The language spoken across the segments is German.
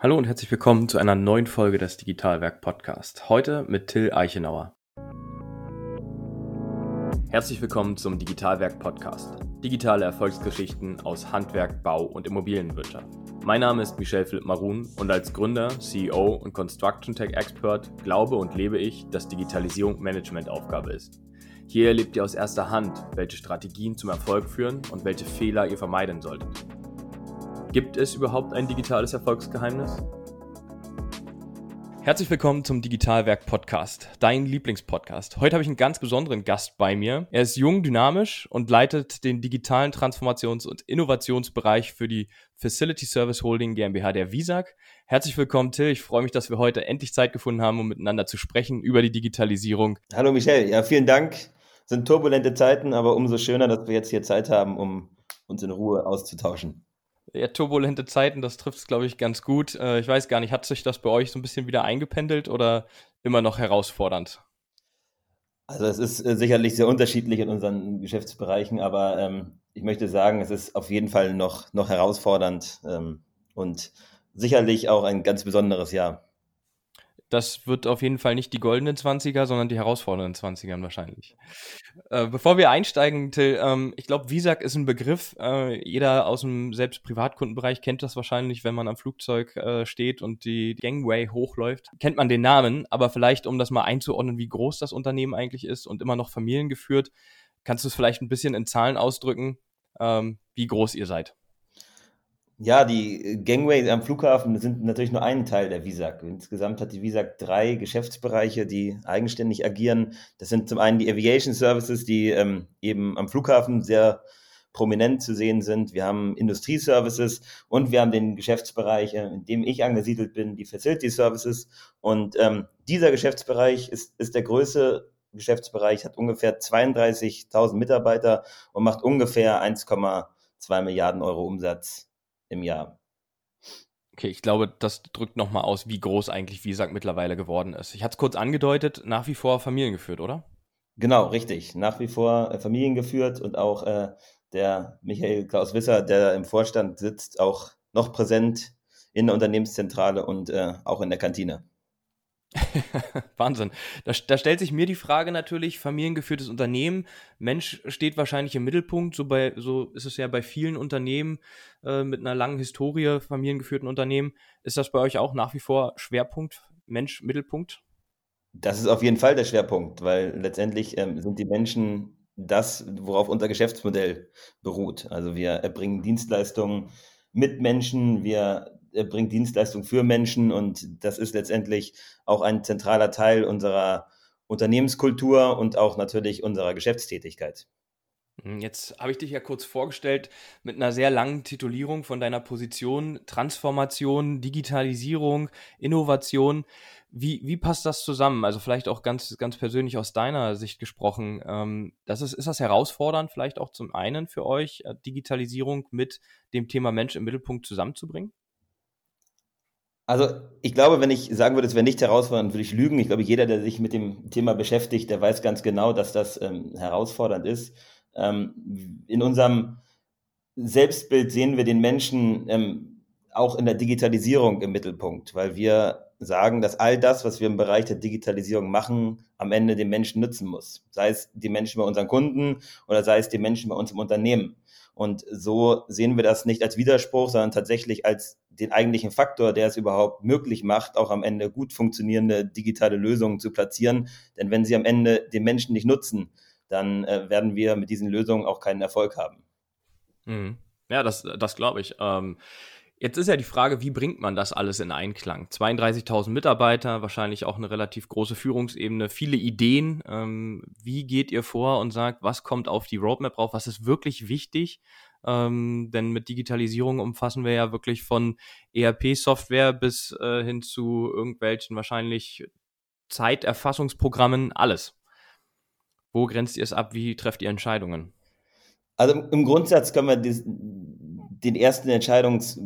Hallo und herzlich willkommen zu einer neuen Folge des Digitalwerk Podcast. Heute mit Till Eichenauer. Herzlich willkommen zum Digitalwerk Podcast. Digitale Erfolgsgeschichten aus Handwerk, Bau und Immobilienwirtschaft. Mein Name ist Michel Philipp Marun und als Gründer, CEO und Construction Tech Expert glaube und lebe ich, dass Digitalisierung Managementaufgabe ist. Hier erlebt ihr aus erster Hand, welche Strategien zum Erfolg führen und welche Fehler ihr vermeiden solltet. Gibt es überhaupt ein digitales Erfolgsgeheimnis? Herzlich willkommen zum Digitalwerk Podcast, dein Lieblingspodcast. Heute habe ich einen ganz besonderen Gast bei mir. Er ist jung, dynamisch und leitet den digitalen Transformations- und Innovationsbereich für die Facility Service Holding GmbH der Visag. Herzlich willkommen, Till. Ich freue mich, dass wir heute endlich Zeit gefunden haben, um miteinander zu sprechen über die Digitalisierung. Hallo Michel, ja, vielen Dank. Sind turbulente Zeiten, aber umso schöner, dass wir jetzt hier Zeit haben, um uns in Ruhe auszutauschen. Ja, turbulente Zeiten, das trifft es, glaube ich, ganz gut. Äh, ich weiß gar nicht, hat sich das bei euch so ein bisschen wieder eingependelt oder immer noch herausfordernd? Also es ist äh, sicherlich sehr unterschiedlich in unseren Geschäftsbereichen, aber ähm, ich möchte sagen, es ist auf jeden Fall noch, noch herausfordernd ähm, und sicherlich auch ein ganz besonderes Jahr das wird auf jeden Fall nicht die goldenen 20er, sondern die herausfordernden 20ern wahrscheinlich. Äh, bevor wir einsteigen, Till, ähm, ich glaube, Visag ist ein Begriff. Äh, jeder aus dem selbst Privatkundenbereich kennt das wahrscheinlich, wenn man am Flugzeug äh, steht und die Gangway hochläuft. Kennt man den Namen, aber vielleicht, um das mal einzuordnen, wie groß das Unternehmen eigentlich ist und immer noch familiengeführt, kannst du es vielleicht ein bisschen in Zahlen ausdrücken, ähm, wie groß ihr seid? Ja, die Gangways am Flughafen sind natürlich nur ein Teil der Visag. Insgesamt hat die Visag drei Geschäftsbereiche, die eigenständig agieren. Das sind zum einen die Aviation Services, die ähm, eben am Flughafen sehr prominent zu sehen sind. Wir haben Industrieservices und wir haben den Geschäftsbereich, äh, in dem ich angesiedelt bin, die Facility Services. Und ähm, dieser Geschäftsbereich ist, ist der größte Geschäftsbereich, hat ungefähr 32.000 Mitarbeiter und macht ungefähr 1,2 Milliarden Euro Umsatz im Jahr. Okay, ich glaube, das drückt nochmal aus, wie groß eigentlich Visag mittlerweile geworden ist. Ich hatte es kurz angedeutet, nach wie vor familiengeführt, oder? Genau, richtig. Nach wie vor äh, familiengeführt und auch äh, der Michael Klaus Wisser, der im Vorstand sitzt, auch noch präsent in der Unternehmenszentrale und äh, auch in der Kantine. Wahnsinn. Da, da, stellt sich mir die Frage natürlich, familiengeführtes Unternehmen, Mensch steht wahrscheinlich im Mittelpunkt, so, bei, so ist es ja bei vielen Unternehmen äh, mit einer langen Historie, familiengeführten Unternehmen. Ist das bei euch auch nach wie vor Schwerpunkt, Mensch, Mittelpunkt? Das ist auf jeden Fall der Schwerpunkt, weil letztendlich ähm, sind die Menschen das, worauf unser Geschäftsmodell beruht. Also wir erbringen Dienstleistungen mit Menschen, wir er bringt Dienstleistungen für Menschen und das ist letztendlich auch ein zentraler Teil unserer Unternehmenskultur und auch natürlich unserer Geschäftstätigkeit. Hm, jetzt habe ich dich ja kurz vorgestellt mit einer sehr langen Titulierung von deiner Position Transformation, Digitalisierung, Innovation. Wie, wie passt das zusammen? Also vielleicht auch ganz, ganz persönlich aus deiner Sicht gesprochen. Ähm, das ist, ist das herausfordernd vielleicht auch zum einen für euch, äh, Digitalisierung mit dem Thema Mensch im Mittelpunkt zusammenzubringen? Also ich glaube, wenn ich sagen würde, es wäre nicht herausfordernd, würde ich lügen. Ich glaube, jeder, der sich mit dem Thema beschäftigt, der weiß ganz genau, dass das ähm, herausfordernd ist. Ähm, in unserem Selbstbild sehen wir den Menschen ähm, auch in der Digitalisierung im Mittelpunkt, weil wir sagen, dass all das, was wir im Bereich der Digitalisierung machen, am Ende den Menschen nützen muss. Sei es die Menschen bei unseren Kunden oder sei es die Menschen bei uns im Unternehmen. Und so sehen wir das nicht als Widerspruch, sondern tatsächlich als den eigentlichen Faktor, der es überhaupt möglich macht, auch am Ende gut funktionierende digitale Lösungen zu platzieren. Denn wenn sie am Ende den Menschen nicht nutzen, dann äh, werden wir mit diesen Lösungen auch keinen Erfolg haben. Mhm. Ja, das, das glaube ich. Ähm Jetzt ist ja die Frage, wie bringt man das alles in Einklang? 32.000 Mitarbeiter, wahrscheinlich auch eine relativ große Führungsebene, viele Ideen. Ähm, wie geht ihr vor und sagt, was kommt auf die Roadmap drauf? Was ist wirklich wichtig? Ähm, denn mit Digitalisierung umfassen wir ja wirklich von ERP-Software bis äh, hin zu irgendwelchen wahrscheinlich Zeiterfassungsprogrammen, alles. Wo grenzt ihr es ab? Wie trefft ihr Entscheidungen? Also im Grundsatz können wir den ersten Entscheidungs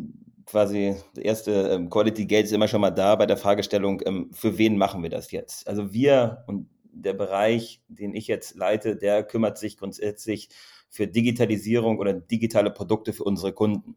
quasi der erste ähm, Quality Gate ist immer schon mal da bei der Fragestellung, ähm, für wen machen wir das jetzt? Also wir und der Bereich, den ich jetzt leite, der kümmert sich grundsätzlich für Digitalisierung oder digitale Produkte für unsere Kunden.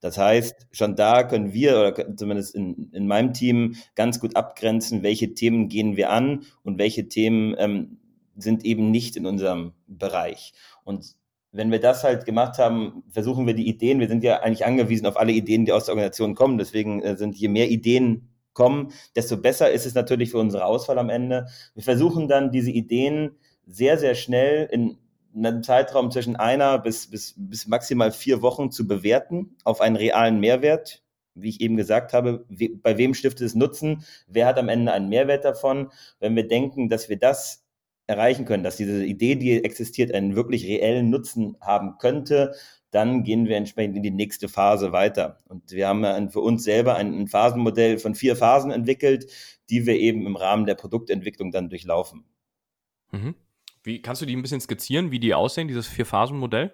Das heißt, schon da können wir oder zumindest in, in meinem Team ganz gut abgrenzen, welche Themen gehen wir an und welche Themen ähm, sind eben nicht in unserem Bereich. Und wenn wir das halt gemacht haben, versuchen wir die Ideen, wir sind ja eigentlich angewiesen auf alle Ideen, die aus der Organisation kommen. Deswegen äh, sind je mehr Ideen kommen, desto besser ist es natürlich für unsere Auswahl am Ende. Wir versuchen dann diese Ideen sehr, sehr schnell in einem Zeitraum zwischen einer bis, bis, bis maximal vier Wochen zu bewerten auf einen realen Mehrwert. Wie ich eben gesagt habe, bei wem stiftet es Nutzen? Wer hat am Ende einen Mehrwert davon? Wenn wir denken, dass wir das erreichen können, dass diese Idee, die existiert, einen wirklich reellen Nutzen haben könnte, dann gehen wir entsprechend in die nächste Phase weiter. Und wir haben für uns selber ein, Phasenmodell von vier Phasen entwickelt, die wir eben im Rahmen der Produktentwicklung dann durchlaufen. Mhm. Wie kannst du die ein bisschen skizzieren, wie die aussehen, dieses Vier-Phasen-Modell?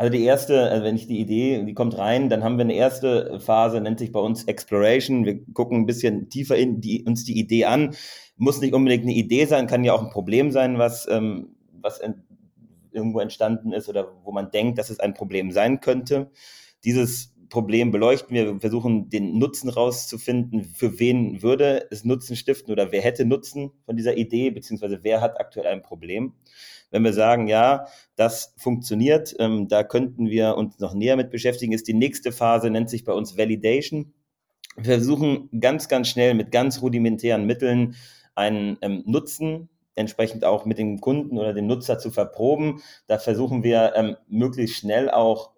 Also die erste, also wenn ich die Idee, die kommt rein, dann haben wir eine erste Phase, nennt sich bei uns Exploration. Wir gucken ein bisschen tiefer in die, uns die Idee an. Muss nicht unbedingt eine Idee sein, kann ja auch ein Problem sein, was, ähm, was irgendwo entstanden ist oder wo man denkt, dass es ein Problem sein könnte. Dieses Problem beleuchten wir versuchen den Nutzen rauszufinden, für wen würde es Nutzen stiften oder wer hätte Nutzen von dieser Idee, beziehungsweise wer hat aktuell ein Problem. Wenn wir sagen, ja, das funktioniert, ähm, da könnten wir uns noch näher mit beschäftigen, ist die nächste Phase, nennt sich bei uns Validation. Wir versuchen ganz, ganz schnell mit ganz rudimentären Mitteln einen ähm, Nutzen entsprechend auch mit dem Kunden oder dem Nutzer zu verproben. Da versuchen wir ähm, möglichst schnell auch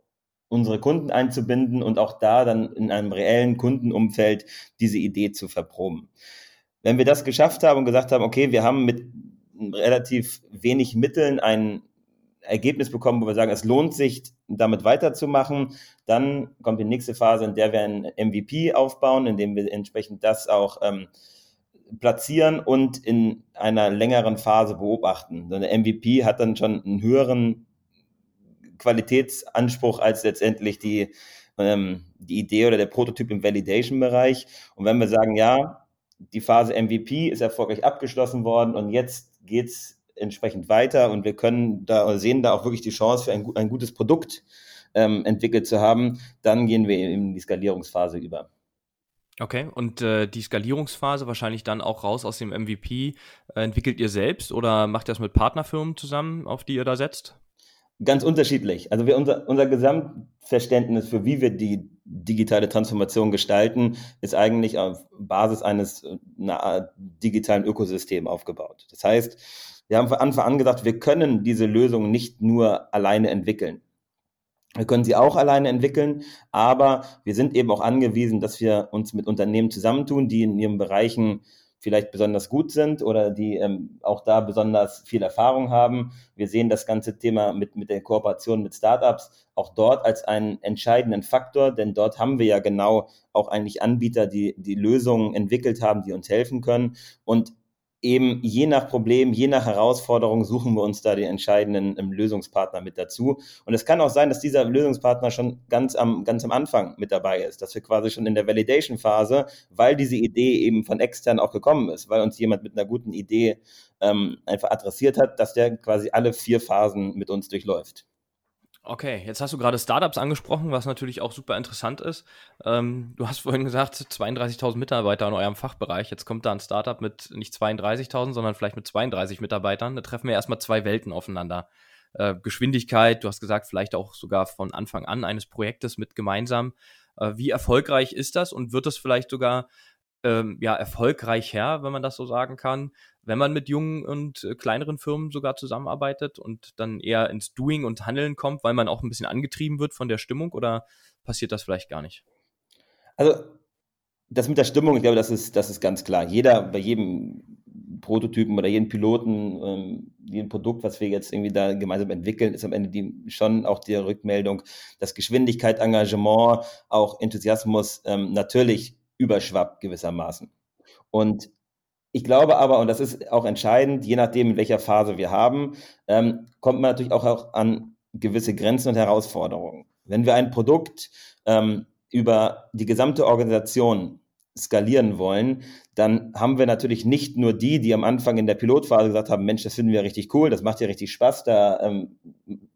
unsere Kunden einzubinden und auch da dann in einem reellen Kundenumfeld diese Idee zu verproben. Wenn wir das geschafft haben und gesagt haben, okay, wir haben mit relativ wenig Mitteln ein Ergebnis bekommen, wo wir sagen, es lohnt sich, damit weiterzumachen, dann kommt die nächste Phase, in der wir ein MVP aufbauen, in dem wir entsprechend das auch ähm, platzieren und in einer längeren Phase beobachten. So eine MVP hat dann schon einen höheren Qualitätsanspruch als letztendlich die, ähm, die Idee oder der Prototyp im Validation-Bereich. Und wenn wir sagen, ja, die Phase MVP ist erfolgreich abgeschlossen worden und jetzt geht es entsprechend weiter und wir können da sehen da auch wirklich die Chance für ein, ein gutes Produkt ähm, entwickelt zu haben, dann gehen wir in die Skalierungsphase über. Okay, und äh, die Skalierungsphase wahrscheinlich dann auch raus aus dem MVP äh, entwickelt ihr selbst oder macht ihr das mit Partnerfirmen zusammen, auf die ihr da setzt? Ganz unterschiedlich. Also wir, unser, unser Gesamtverständnis für wie wir die digitale Transformation gestalten, ist eigentlich auf Basis eines einer digitalen Ökosystems aufgebaut. Das heißt, wir haben von Anfang an gesagt, wir können diese Lösung nicht nur alleine entwickeln. Wir können sie auch alleine entwickeln, aber wir sind eben auch angewiesen, dass wir uns mit Unternehmen zusammentun, die in ihren Bereichen vielleicht besonders gut sind oder die ähm, auch da besonders viel Erfahrung haben. Wir sehen das ganze Thema mit, mit der Kooperation mit Startups auch dort als einen entscheidenden Faktor, denn dort haben wir ja genau auch eigentlich Anbieter, die die Lösungen entwickelt haben, die uns helfen können. Und eben je nach Problem, je nach Herausforderung suchen wir uns da den entscheidenden ähm, Lösungspartner mit dazu. Und es kann auch sein, dass dieser Lösungspartner schon ganz am, ganz am Anfang mit dabei ist, dass wir quasi schon in der Validation-Phase, weil diese Idee eben von extern auch gekommen ist, weil uns jemand mit einer guten Idee ähm, einfach adressiert hat, dass der quasi alle vier Phasen mit uns durchläuft. Okay, jetzt hast du gerade Startups angesprochen, was natürlich auch super interessant ist. Ähm, du hast vorhin gesagt, 32.000 Mitarbeiter in eurem Fachbereich. Jetzt kommt da ein Startup mit nicht 32.000, sondern vielleicht mit 32 Mitarbeitern. Da treffen wir erstmal zwei Welten aufeinander. Äh, Geschwindigkeit, du hast gesagt, vielleicht auch sogar von Anfang an eines Projektes mit gemeinsam. Äh, wie erfolgreich ist das und wird es vielleicht sogar ähm, ja, erfolgreich her, wenn man das so sagen kann, wenn man mit jungen und äh, kleineren Firmen sogar zusammenarbeitet und dann eher ins Doing und Handeln kommt, weil man auch ein bisschen angetrieben wird von der Stimmung oder passiert das vielleicht gar nicht? Also das mit der Stimmung, ich glaube, das ist, das ist ganz klar. Jeder, bei jedem Prototypen oder jedem Piloten, ähm, jedem Produkt, was wir jetzt irgendwie da gemeinsam entwickeln, ist am Ende die, schon auch die Rückmeldung, dass Geschwindigkeit, Engagement, auch Enthusiasmus ähm, natürlich überschwappt gewissermaßen. Und ich glaube aber, und das ist auch entscheidend, je nachdem, in welcher Phase wir haben, ähm, kommt man natürlich auch, auch an gewisse Grenzen und Herausforderungen. Wenn wir ein Produkt ähm, über die gesamte Organisation skalieren wollen, dann haben wir natürlich nicht nur die, die am Anfang in der Pilotphase gesagt haben, Mensch, das finden wir richtig cool, das macht ja richtig Spaß, da ähm,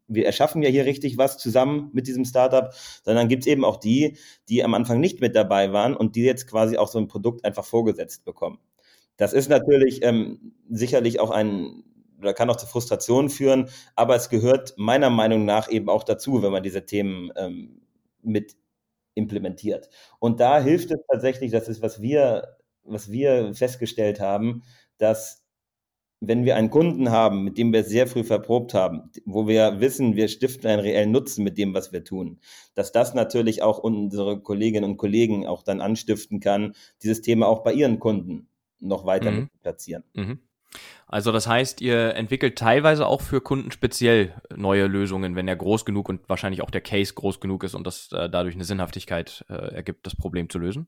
wir erschaffen ja hier richtig was zusammen mit diesem Startup, sondern gibt es eben auch die, die am Anfang nicht mit dabei waren und die jetzt quasi auch so ein Produkt einfach vorgesetzt bekommen. Das ist natürlich ähm, sicherlich auch ein, oder kann auch zu Frustrationen führen, aber es gehört meiner Meinung nach eben auch dazu, wenn man diese Themen ähm, mit implementiert. Und da hilft es tatsächlich, das ist, was wir, was wir festgestellt haben, dass wenn wir einen Kunden haben, mit dem wir sehr früh verprobt haben, wo wir wissen, wir stiften einen reellen Nutzen mit dem, was wir tun, dass das natürlich auch unsere Kolleginnen und Kollegen auch dann anstiften kann, dieses Thema auch bei ihren Kunden noch weiter mhm. platzieren. Mhm. Also das heißt, ihr entwickelt teilweise auch für Kunden speziell neue Lösungen, wenn er groß genug und wahrscheinlich auch der Case groß genug ist und das äh, dadurch eine Sinnhaftigkeit äh, ergibt, das Problem zu lösen?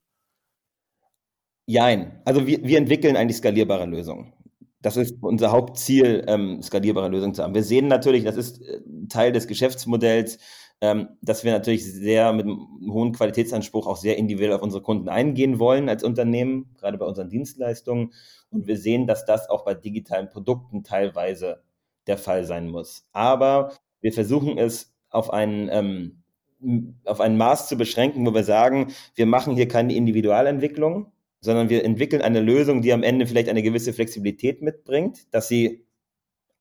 Jein. Also wir, wir entwickeln eigentlich skalierbare Lösungen. Das ist unser Hauptziel, ähm, skalierbare Lösungen zu haben. Wir sehen natürlich, das ist äh, Teil des Geschäftsmodells, ähm, dass wir natürlich sehr mit einem hohen Qualitätsanspruch auch sehr individuell auf unsere Kunden eingehen wollen als Unternehmen, gerade bei unseren Dienstleistungen. Und wir sehen, dass das auch bei digitalen Produkten teilweise der Fall sein muss. Aber wir versuchen es auf einen, ähm, auf ein Maß zu beschränken, wo wir sagen, wir machen hier keine Individualentwicklung, sondern wir entwickeln eine Lösung, die am Ende vielleicht eine gewisse Flexibilität mitbringt, dass sie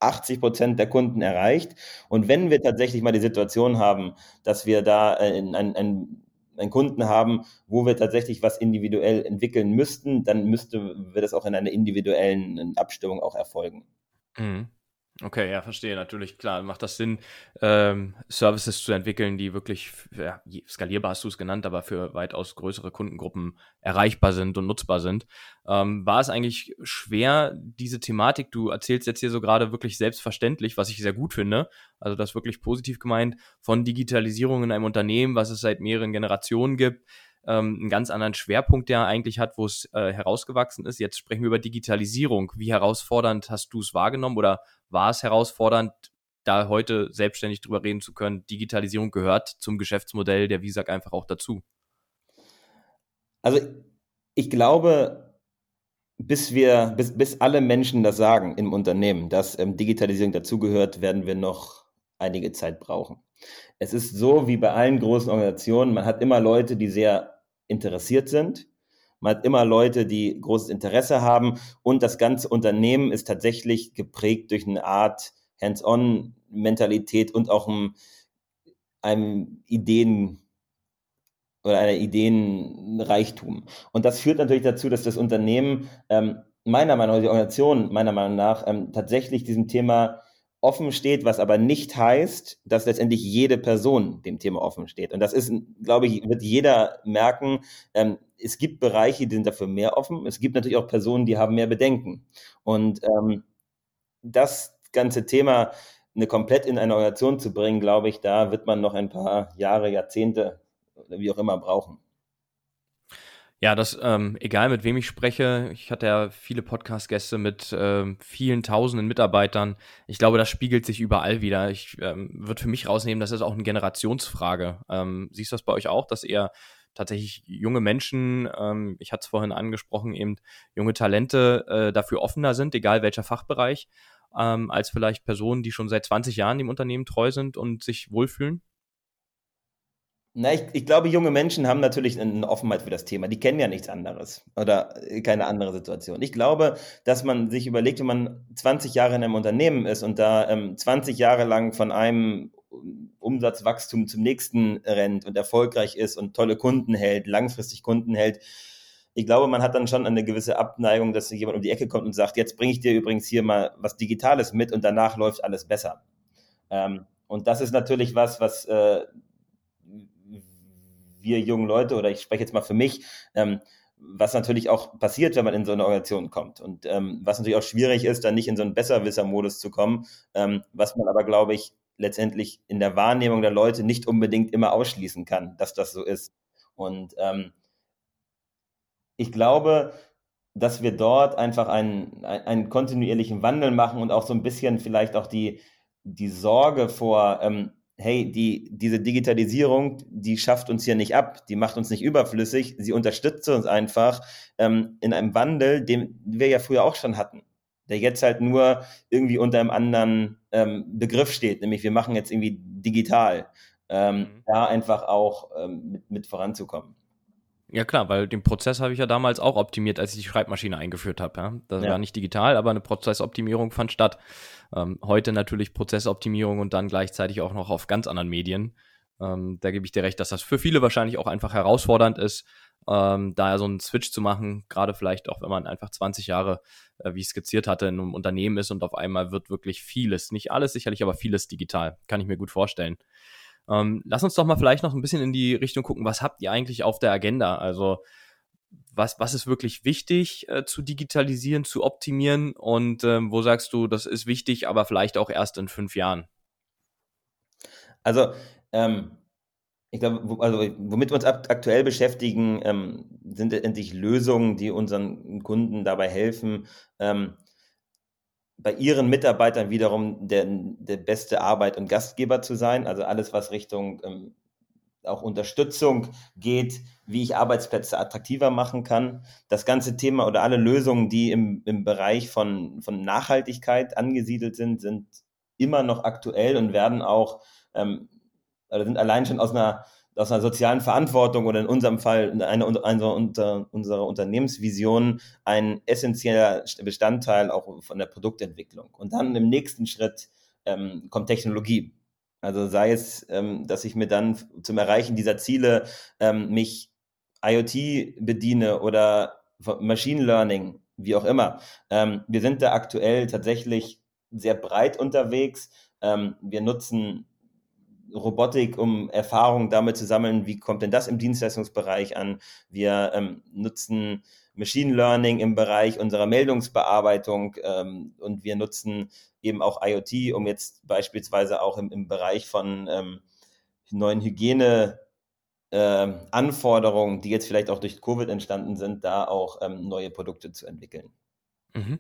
80 Prozent der Kunden erreicht. Und wenn wir tatsächlich mal die Situation haben, dass wir da einen, einen, einen Kunden haben, wo wir tatsächlich was individuell entwickeln müssten, dann müsste wir das auch in einer individuellen Abstimmung auch erfolgen. Mhm. Okay, ja, verstehe. Natürlich, klar, macht das Sinn, ähm, Services zu entwickeln, die wirklich, ja, skalierbar hast du es genannt, aber für weitaus größere Kundengruppen erreichbar sind und nutzbar sind. Ähm, war es eigentlich schwer, diese Thematik, du erzählst jetzt hier so gerade wirklich selbstverständlich, was ich sehr gut finde, also das wirklich positiv gemeint, von Digitalisierung in einem Unternehmen, was es seit mehreren Generationen gibt, ähm, einen ganz anderen Schwerpunkt, der eigentlich hat, wo es äh, herausgewachsen ist. Jetzt sprechen wir über Digitalisierung. Wie herausfordernd hast du es wahrgenommen oder war es herausfordernd, da heute selbstständig drüber reden zu können? Digitalisierung gehört zum Geschäftsmodell der Visag einfach auch dazu. Also ich glaube, bis wir, bis, bis alle Menschen das sagen im Unternehmen, dass ähm, Digitalisierung dazugehört, werden wir noch einige Zeit brauchen. Es ist so wie bei allen großen Organisationen, man hat immer Leute, die sehr interessiert sind. Man hat immer Leute, die großes Interesse haben und das ganze Unternehmen ist tatsächlich geprägt durch eine Art Hands-on-Mentalität und auch einem, einem Ideen oder einer Ideenreichtum. Und das führt natürlich dazu, dass das Unternehmen ähm, meiner Meinung nach, die Organisation meiner Meinung nach ähm, tatsächlich diesem Thema offen steht, was aber nicht heißt, dass letztendlich jede Person dem Thema offen steht. Und das ist, glaube ich, wird jeder merken. Ähm, es gibt Bereiche, die sind dafür mehr offen. Es gibt natürlich auch Personen, die haben mehr Bedenken. Und ähm, das ganze Thema eine komplett in eine Organisation zu bringen, glaube ich, da wird man noch ein paar Jahre, Jahrzehnte oder wie auch immer brauchen. Ja, das, ähm, egal mit wem ich spreche, ich hatte ja viele Podcast-Gäste mit ähm, vielen tausenden Mitarbeitern. Ich glaube, das spiegelt sich überall wieder. Ich ähm, würde für mich rausnehmen, das ist auch eine Generationsfrage. Ähm, siehst du das bei euch auch, dass eher tatsächlich junge Menschen, ähm, ich hatte es vorhin angesprochen, eben junge Talente äh, dafür offener sind, egal welcher Fachbereich, ähm, als vielleicht Personen, die schon seit 20 Jahren dem Unternehmen treu sind und sich wohlfühlen? Na, ich, ich glaube, junge Menschen haben natürlich eine Offenheit für das Thema. Die kennen ja nichts anderes oder keine andere Situation. Ich glaube, dass man sich überlegt, wenn man 20 Jahre in einem Unternehmen ist und da ähm, 20 Jahre lang von einem Umsatzwachstum zum nächsten rennt und erfolgreich ist und tolle Kunden hält, langfristig Kunden hält, ich glaube, man hat dann schon eine gewisse Abneigung, dass jemand um die Ecke kommt und sagt, jetzt bringe ich dir übrigens hier mal was Digitales mit und danach läuft alles besser. Ähm, und das ist natürlich was, was äh, wir jungen Leute, oder ich spreche jetzt mal für mich, ähm, was natürlich auch passiert, wenn man in so eine Organisation kommt. Und ähm, was natürlich auch schwierig ist, dann nicht in so einen Besserwisser-Modus zu kommen, ähm, was man aber, glaube ich, letztendlich in der Wahrnehmung der Leute nicht unbedingt immer ausschließen kann, dass das so ist. Und ähm, ich glaube, dass wir dort einfach einen, einen kontinuierlichen Wandel machen und auch so ein bisschen vielleicht auch die, die Sorge vor, ähm, hey, die, diese Digitalisierung, die schafft uns hier nicht ab, die macht uns nicht überflüssig, sie unterstützt uns einfach ähm, in einem Wandel, den wir ja früher auch schon hatten. der jetzt halt nur irgendwie unter einem anderen ähm, Begriff steht, nämlich wir machen jetzt irgendwie digital, ähm, mhm. da einfach auch ähm, mit, mit voranzukommen. Ja klar, weil den Prozess habe ich ja damals auch optimiert, als ich die Schreibmaschine eingeführt habe. Ja? Das ja. war nicht digital, aber eine Prozessoptimierung fand statt. Ähm, heute natürlich Prozessoptimierung und dann gleichzeitig auch noch auf ganz anderen Medien. Ähm, da gebe ich dir recht, dass das für viele wahrscheinlich auch einfach herausfordernd ist, ähm, da so einen Switch zu machen, gerade vielleicht auch, wenn man einfach 20 Jahre, äh, wie ich skizziert hatte, in einem Unternehmen ist und auf einmal wird wirklich vieles, nicht alles sicherlich, aber vieles digital. Kann ich mir gut vorstellen. Ähm, lass uns doch mal vielleicht noch ein bisschen in die Richtung gucken, was habt ihr eigentlich auf der Agenda? Also was, was ist wirklich wichtig äh, zu digitalisieren, zu optimieren und ähm, wo sagst du, das ist wichtig, aber vielleicht auch erst in fünf Jahren? Also ähm, ich glaube, also womit wir uns aktuell beschäftigen, ähm, sind endlich Lösungen, die unseren Kunden dabei helfen, ähm, bei ihren Mitarbeitern wiederum der, der beste Arbeit und Gastgeber zu sein. Also alles, was Richtung ähm, auch Unterstützung geht, wie ich Arbeitsplätze attraktiver machen kann. Das ganze Thema oder alle Lösungen, die im, im Bereich von, von Nachhaltigkeit angesiedelt sind, sind immer noch aktuell und werden auch, ähm, oder sind allein schon aus einer aus einer sozialen Verantwortung oder in unserem Fall eine, eine, eine unserer Unternehmensvision ein essentieller Bestandteil auch von der Produktentwicklung. Und dann im nächsten Schritt ähm, kommt Technologie. Also sei es, ähm, dass ich mir dann zum Erreichen dieser Ziele ähm, mich IoT bediene oder Machine Learning, wie auch immer. Ähm, wir sind da aktuell tatsächlich sehr breit unterwegs. Ähm, wir nutzen Robotik, um Erfahrungen damit zu sammeln, wie kommt denn das im Dienstleistungsbereich an. Wir ähm, nutzen Machine Learning im Bereich unserer Meldungsbearbeitung ähm, und wir nutzen eben auch IoT, um jetzt beispielsweise auch im, im Bereich von ähm, neuen Hygiene äh, Anforderungen, die jetzt vielleicht auch durch Covid entstanden sind, da auch ähm, neue Produkte zu entwickeln. Mhm.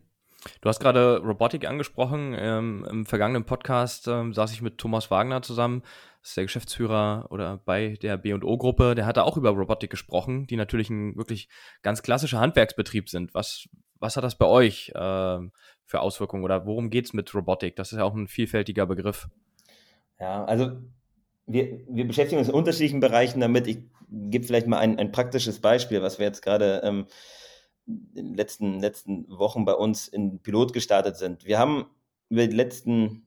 Du hast gerade Robotik angesprochen. Ähm, Im vergangenen Podcast ähm, saß ich mit Thomas Wagner zusammen, das ist der Geschäftsführer oder bei der B&O-Gruppe. Der hatte auch über Robotik gesprochen, die natürlich ein wirklich ganz klassischer Handwerksbetrieb sind. Was, was hat das bei euch äh, für Auswirkungen oder worum geht es mit Robotik? Das ist ja auch ein vielfältiger Begriff. Ja, also wir, wir beschäftigen uns in unterschiedlichen Bereichen damit. Ich gebe vielleicht mal ein, ein praktisches Beispiel, was wir jetzt gerade ähm, in den letzten, letzten Wochen bei uns in Pilot gestartet sind. Wir haben über die letzten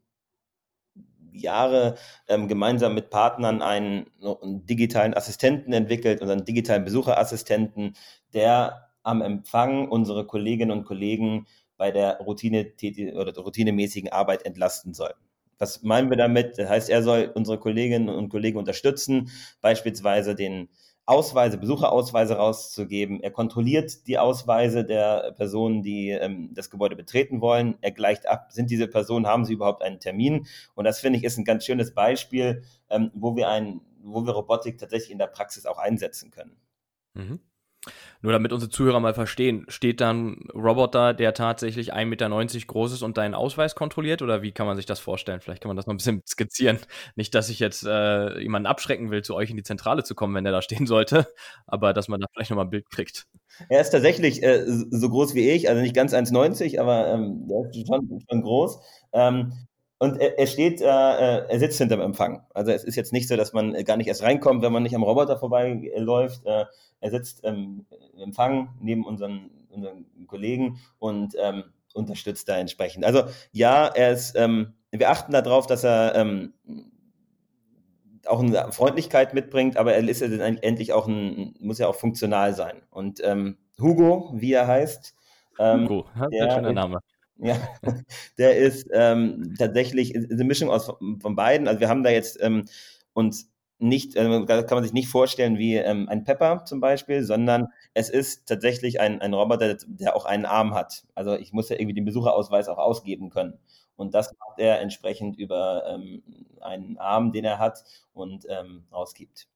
Jahre ähm, gemeinsam mit Partnern einen, einen, digitalen Assistenten entwickelt, unseren digitalen Besucherassistenten, der am Empfang unsere Kolleginnen und Kollegen bei der Routine oder der routinemäßigen Arbeit entlasten soll. Was meinen wir damit? Das heißt, er soll unsere Kolleginnen und Kollegen unterstützen, beispielsweise den Ausweise, Besucherausweise rauszugeben. Er kontrolliert die Ausweise der Personen, die ähm, das Gebäude betreten wollen. Er gleicht ab, sind diese Personen, haben sie überhaupt einen Termin? Und das finde ich ist ein ganz schönes Beispiel, ähm, wo wir ein, wo wir Robotik tatsächlich in der Praxis auch einsetzen können. Mhm. Nur damit unsere Zuhörer mal verstehen, steht dann ein Roboter, der tatsächlich 1,90 Meter groß ist und deinen Ausweis kontrolliert? Oder wie kann man sich das vorstellen? Vielleicht kann man das noch ein bisschen skizzieren. Nicht, dass ich jetzt äh, jemanden abschrecken will, zu euch in die Zentrale zu kommen, wenn der da stehen sollte, aber dass man da vielleicht nochmal ein Bild kriegt. Er ist tatsächlich äh, so groß wie ich, also nicht ganz 1,90, aber ähm, der ist schon, schon groß. Ähm, und er, er steht, äh, äh, er sitzt hinterm Empfang. Also es ist jetzt nicht so, dass man gar nicht erst reinkommt, wenn man nicht am Roboter vorbeiläuft. Äh, er sitzt ähm, im Empfang neben unseren, unseren Kollegen und ähm, unterstützt da entsprechend. Also ja, er ist, ähm, wir achten darauf, dass er ähm, auch eine Freundlichkeit mitbringt, aber er ist ja endlich auch ein, muss ja auch funktional sein. Und ähm, Hugo, wie er heißt, ähm, Hugo, der, schöner Name. Ja, der ist ähm, tatsächlich eine Mischung aus von beiden. Also wir haben da jetzt ähm, uns nicht, äh, kann man sich nicht vorstellen wie ähm, ein Pepper zum Beispiel, sondern es ist tatsächlich ein, ein Roboter, der auch einen Arm hat. Also ich muss ja irgendwie den Besucherausweis auch ausgeben können. Und das macht er entsprechend über ähm, einen Arm, den er hat und ähm, ausgibt.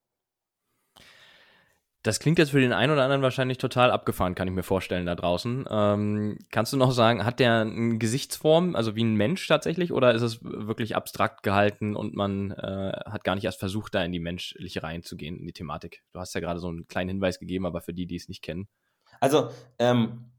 Das klingt jetzt für den einen oder anderen wahrscheinlich total abgefahren, kann ich mir vorstellen, da draußen. Ähm, kannst du noch sagen, hat der eine Gesichtsform, also wie ein Mensch tatsächlich, oder ist es wirklich abstrakt gehalten und man äh, hat gar nicht erst versucht, da in die menschliche reinzugehen, in die Thematik? Du hast ja gerade so einen kleinen Hinweis gegeben, aber für die, die es nicht kennen. Also, ähm,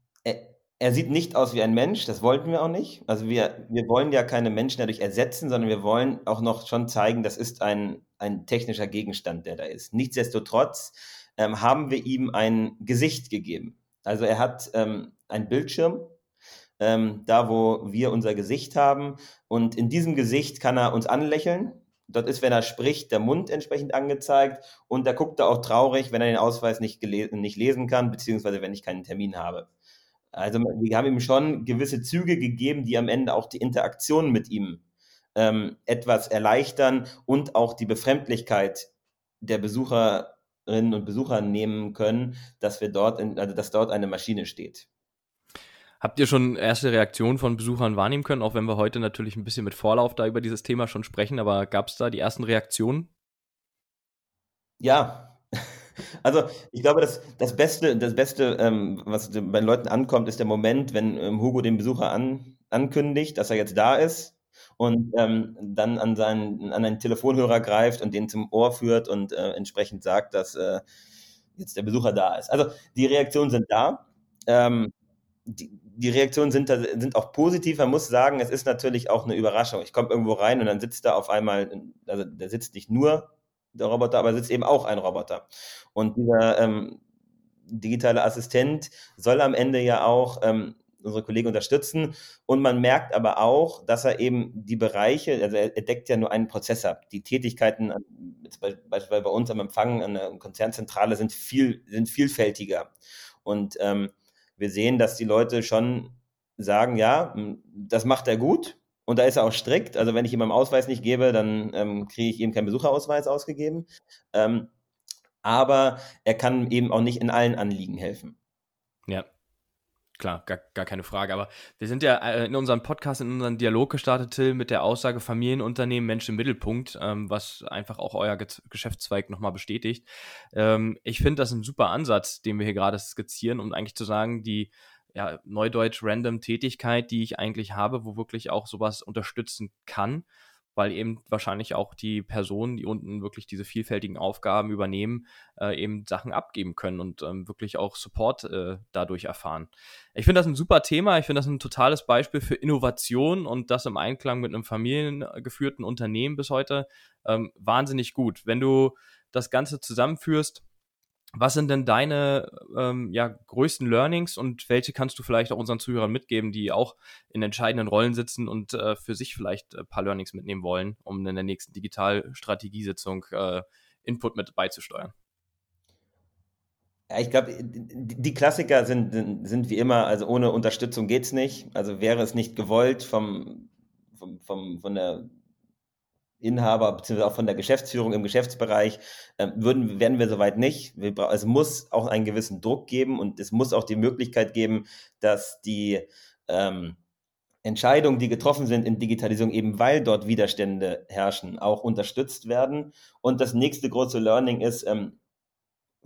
er sieht nicht aus wie ein Mensch, das wollten wir auch nicht. Also wir, wir wollen ja keine Menschen dadurch ersetzen, sondern wir wollen auch noch schon zeigen, das ist ein, ein technischer Gegenstand, der da ist. Nichtsdestotrotz ähm, haben wir ihm ein Gesicht gegeben. Also er hat ähm, einen Bildschirm, ähm, da wo wir unser Gesicht haben. Und in diesem Gesicht kann er uns anlächeln. Dort ist, wenn er spricht, der Mund entsprechend angezeigt. Und da guckt er auch traurig, wenn er den Ausweis nicht, nicht lesen kann, beziehungsweise wenn ich keinen Termin habe. Also wir haben ihm schon gewisse Züge gegeben, die am Ende auch die Interaktion mit ihm ähm, etwas erleichtern und auch die Befremdlichkeit der Besucherinnen und Besucher nehmen können, dass wir dort, in, also dass dort eine Maschine steht. Habt ihr schon erste Reaktionen von Besuchern wahrnehmen können, auch wenn wir heute natürlich ein bisschen mit Vorlauf da über dieses Thema schon sprechen, aber gab es da die ersten Reaktionen? Ja, also ich glaube, das, das Beste, das Beste ähm, was bei den Leuten ankommt, ist der Moment, wenn ähm, Hugo den Besucher an, ankündigt, dass er jetzt da ist und ähm, dann an, seinen, an einen Telefonhörer greift und den zum Ohr führt und äh, entsprechend sagt, dass äh, jetzt der Besucher da ist. Also die Reaktionen sind da. Ähm, die, die Reaktionen sind, sind auch positiv. Man muss sagen, es ist natürlich auch eine Überraschung. Ich komme irgendwo rein und dann sitzt da auf einmal, also der sitzt nicht nur der Roboter, aber sitzt eben auch ein Roboter. Und dieser ähm, digitale Assistent soll am Ende ja auch ähm, unsere Kollegen unterstützen. Und man merkt aber auch, dass er eben die Bereiche, also er, deckt ja nur einen Prozess ab. Die Tätigkeiten, beispielsweise bei uns am Empfang an der Konzernzentrale, sind viel, sind vielfältiger. Und ähm, wir sehen, dass die Leute schon sagen, ja, das macht er gut. Und da ist er auch strikt. Also wenn ich ihm einen Ausweis nicht gebe, dann ähm, kriege ich ihm keinen Besucherausweis ausgegeben. Ähm, aber er kann eben auch nicht in allen Anliegen helfen. Ja, klar, gar, gar keine Frage. Aber wir sind ja äh, in unserem Podcast, in unserem Dialog gestartet, Till, mit der Aussage Familienunternehmen, Menschen im Mittelpunkt, ähm, was einfach auch euer Ge Geschäftszweig nochmal bestätigt. Ähm, ich finde das ein super Ansatz, den wir hier gerade skizzieren, um eigentlich zu sagen, die ja, Neudeutsch random Tätigkeit, die ich eigentlich habe, wo wirklich auch sowas unterstützen kann, weil eben wahrscheinlich auch die Personen, die unten wirklich diese vielfältigen Aufgaben übernehmen, äh, eben Sachen abgeben können und ähm, wirklich auch Support äh, dadurch erfahren. Ich finde das ein super Thema. Ich finde das ein totales Beispiel für Innovation und das im Einklang mit einem familiengeführten Unternehmen bis heute ähm, wahnsinnig gut. Wenn du das Ganze zusammenführst, was sind denn deine ähm, ja, größten Learnings und welche kannst du vielleicht auch unseren Zuhörern mitgeben, die auch in entscheidenden Rollen sitzen und äh, für sich vielleicht ein paar Learnings mitnehmen wollen, um in der nächsten Digitalstrategiesitzung äh, Input mit beizusteuern? Ich glaube, die Klassiker sind, sind, sind, wie immer, also ohne Unterstützung geht es nicht. Also wäre es nicht gewollt vom, vom, vom, von der Inhaber bzw. auch von der Geschäftsführung im Geschäftsbereich äh, würden, werden wir soweit nicht. Wir, es muss auch einen gewissen Druck geben und es muss auch die Möglichkeit geben, dass die ähm, Entscheidungen, die getroffen sind in Digitalisierung, eben weil dort Widerstände herrschen, auch unterstützt werden. Und das nächste große Learning ist ähm,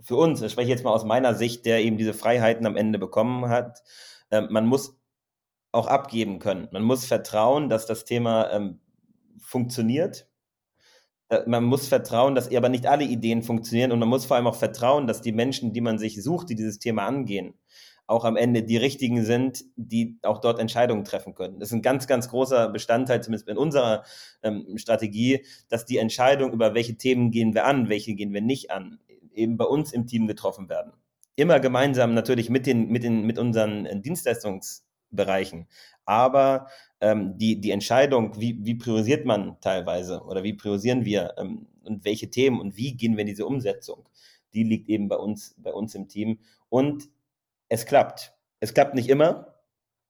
für uns, das spreche ich jetzt mal aus meiner Sicht, der eben diese Freiheiten am Ende bekommen hat, äh, man muss auch abgeben können. Man muss vertrauen, dass das Thema ähm, funktioniert. Äh, man muss vertrauen, dass aber nicht alle Ideen funktionieren und man muss vor allem auch vertrauen, dass die Menschen, die man sich sucht, die dieses Thema angehen, auch am Ende die richtigen sind, die auch dort Entscheidungen treffen können. Das ist ein ganz, ganz großer Bestandteil, zumindest in unserer ähm, Strategie, dass die Entscheidung über welche Themen gehen wir an, welche gehen wir nicht an, eben bei uns im Team getroffen werden. Immer gemeinsam natürlich mit den, mit den, mit unseren äh, Dienstleistungsbereichen. Aber ähm, die, die Entscheidung, wie, wie priorisiert man teilweise oder wie priorisieren wir ähm, und welche Themen und wie gehen wir in diese Umsetzung, die liegt eben bei uns, bei uns im Team. Und es klappt. Es klappt nicht immer,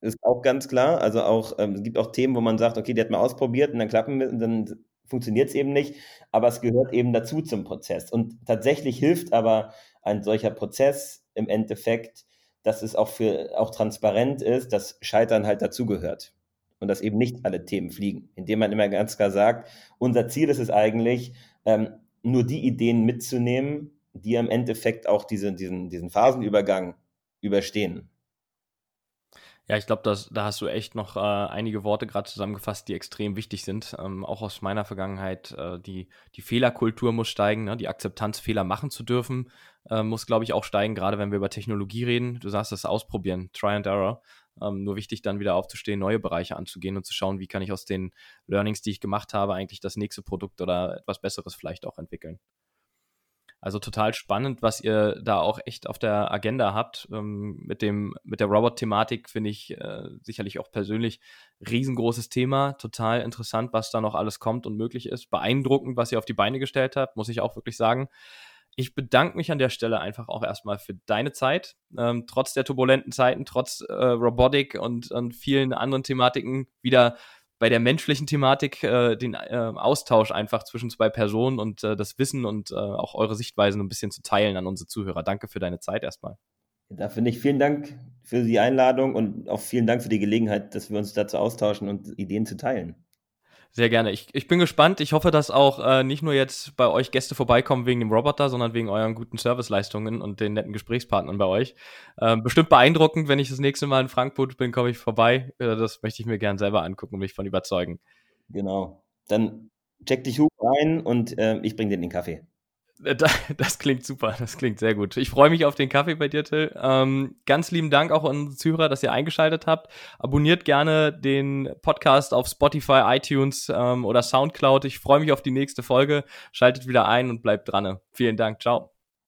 ist auch ganz klar. Also auch, ähm, es gibt auch Themen, wo man sagt, okay, die hat man ausprobiert und dann klappen wir und dann funktioniert es eben nicht. Aber es gehört eben dazu zum Prozess. Und tatsächlich hilft aber ein solcher Prozess im Endeffekt, dass es auch für auch transparent ist, dass Scheitern halt dazugehört und dass eben nicht alle Themen fliegen, indem man immer ganz klar sagt, unser Ziel ist es eigentlich, ähm, nur die Ideen mitzunehmen, die im Endeffekt auch diese, diesen, diesen Phasenübergang überstehen. Ja, ich glaube, da hast du echt noch äh, einige Worte gerade zusammengefasst, die extrem wichtig sind. Ähm, auch aus meiner Vergangenheit, äh, die, die Fehlerkultur muss steigen, ne? die Akzeptanz, Fehler machen zu dürfen, äh, muss, glaube ich, auch steigen, gerade wenn wir über Technologie reden. Du sagst das Ausprobieren, Try and Error. Ähm, nur wichtig, dann wieder aufzustehen, neue Bereiche anzugehen und zu schauen, wie kann ich aus den Learnings, die ich gemacht habe, eigentlich das nächste Produkt oder etwas Besseres vielleicht auch entwickeln. Also total spannend, was ihr da auch echt auf der Agenda habt. Ähm, mit, dem, mit der Robot-Thematik finde ich äh, sicherlich auch persönlich riesengroßes Thema. Total interessant, was da noch alles kommt und möglich ist. Beeindruckend, was ihr auf die Beine gestellt habt, muss ich auch wirklich sagen. Ich bedanke mich an der Stelle einfach auch erstmal für deine Zeit. Ähm, trotz der turbulenten Zeiten, trotz äh, Robotik und, und vielen anderen Thematiken wieder bei der menschlichen Thematik äh, den äh, Austausch einfach zwischen zwei Personen und äh, das Wissen und äh, auch eure Sichtweisen ein bisschen zu teilen an unsere Zuhörer. Danke für deine Zeit erstmal. Dafür nicht. Vielen Dank für die Einladung und auch vielen Dank für die Gelegenheit, dass wir uns dazu austauschen und Ideen zu teilen. Sehr gerne. Ich, ich bin gespannt. Ich hoffe, dass auch äh, nicht nur jetzt bei euch Gäste vorbeikommen wegen dem Roboter, sondern wegen euren guten Serviceleistungen und den netten Gesprächspartnern bei euch. Ähm, bestimmt beeindruckend, wenn ich das nächste Mal in Frankfurt bin, komme ich vorbei. Äh, das möchte ich mir gern selber angucken und mich von überzeugen. Genau. Dann check dich Hub ein und äh, ich bringe dir den Kaffee. Äh, das klingt super, das klingt sehr gut. Ich freue mich auf den Kaffee bei dir, Till. Ähm, ganz lieben Dank auch an unsere dass ihr eingeschaltet habt. Abonniert gerne den Podcast auf Spotify, iTunes ähm, oder Soundcloud. Ich freue mich auf die nächste Folge. Schaltet wieder ein und bleibt dran. Vielen Dank. Ciao.